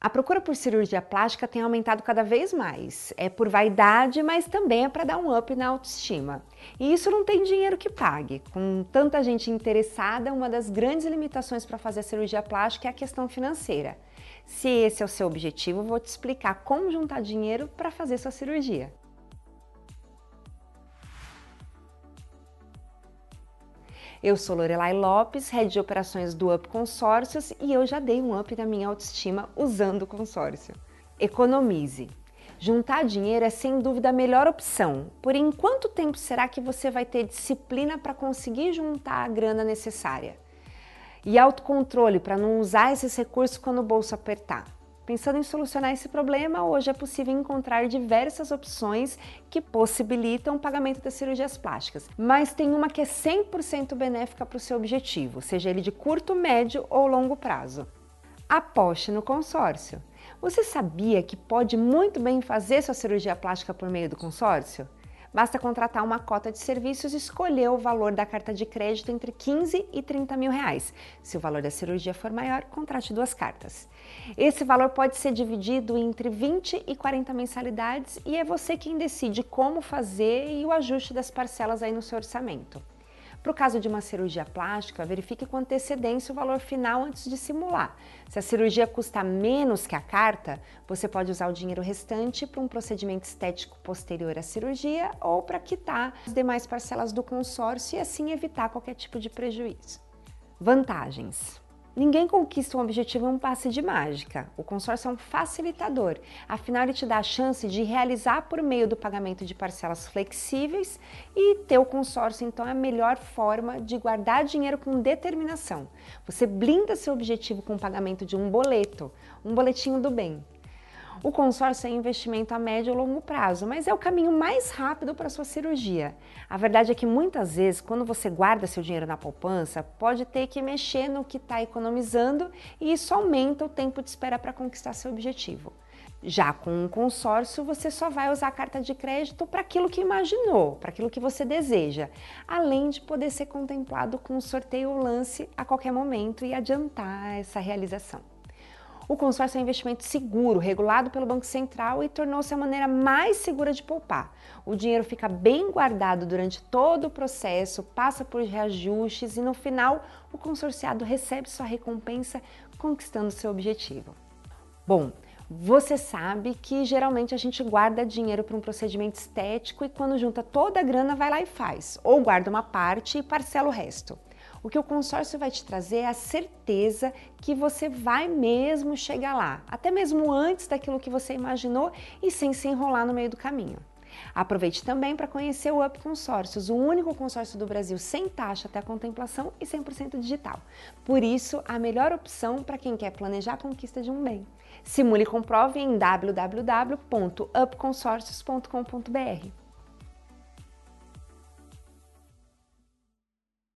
A procura por cirurgia plástica tem aumentado cada vez mais. É por vaidade, mas também é para dar um up na autoestima. E isso não tem dinheiro que pague. Com tanta gente interessada, uma das grandes limitações para fazer cirurgia plástica é a questão financeira. Se esse é o seu objetivo, vou te explicar como juntar dinheiro para fazer sua cirurgia. Eu sou Lorelai Lopes, head de operações do Up Consórcios e eu já dei um up na minha autoestima usando o consórcio. Economize. Juntar dinheiro é sem dúvida a melhor opção. Porém, quanto tempo será que você vai ter disciplina para conseguir juntar a grana necessária? E autocontrole para não usar esses recursos quando o bolso apertar. Pensando em solucionar esse problema, hoje é possível encontrar diversas opções que possibilitam o pagamento das cirurgias plásticas, mas tem uma que é 100% benéfica para o seu objetivo, seja ele de curto, médio ou longo prazo. Aposte no consórcio. Você sabia que pode muito bem fazer sua cirurgia plástica por meio do consórcio? Basta contratar uma cota de serviços e escolher o valor da carta de crédito entre 15 e 30 mil reais. Se o valor da cirurgia for maior, contrate duas cartas. Esse valor pode ser dividido entre 20 e 40 mensalidades e é você quem decide como fazer e o ajuste das parcelas aí no seu orçamento. Para o caso de uma cirurgia plástica, verifique com antecedência o valor final antes de simular. Se a cirurgia custa menos que a carta, você pode usar o dinheiro restante para um procedimento estético posterior à cirurgia ou para quitar as demais parcelas do consórcio e assim evitar qualquer tipo de prejuízo. Vantagens. Ninguém conquista um objetivo em um passe de mágica. O consórcio é um facilitador, afinal, ele te dá a chance de realizar por meio do pagamento de parcelas flexíveis e ter o consórcio, então, é a melhor forma de guardar dinheiro com determinação. Você blinda seu objetivo com o pagamento de um boleto, um boletinho do bem. O consórcio é investimento a médio ou longo prazo, mas é o caminho mais rápido para sua cirurgia. A verdade é que muitas vezes, quando você guarda seu dinheiro na poupança, pode ter que mexer no que está economizando e isso aumenta o tempo de espera para conquistar seu objetivo. Já com um consórcio, você só vai usar a carta de crédito para aquilo que imaginou, para aquilo que você deseja, além de poder ser contemplado com um sorteio ou lance a qualquer momento e adiantar essa realização. O consórcio é um investimento seguro, regulado pelo Banco Central e tornou-se a maneira mais segura de poupar. O dinheiro fica bem guardado durante todo o processo, passa por reajustes e no final o consorciado recebe sua recompensa conquistando seu objetivo. Bom, você sabe que geralmente a gente guarda dinheiro para um procedimento estético e quando junta toda a grana vai lá e faz, ou guarda uma parte e parcela o resto. O que o consórcio vai te trazer é a certeza que você vai mesmo chegar lá, até mesmo antes daquilo que você imaginou e sem se enrolar no meio do caminho. Aproveite também para conhecer o Up Consórcios, o único consórcio do Brasil sem taxa até a contemplação e 100% digital. Por isso, a melhor opção para quem quer planejar a conquista de um bem. Simule e comprove em www.upconsórcios.com.br.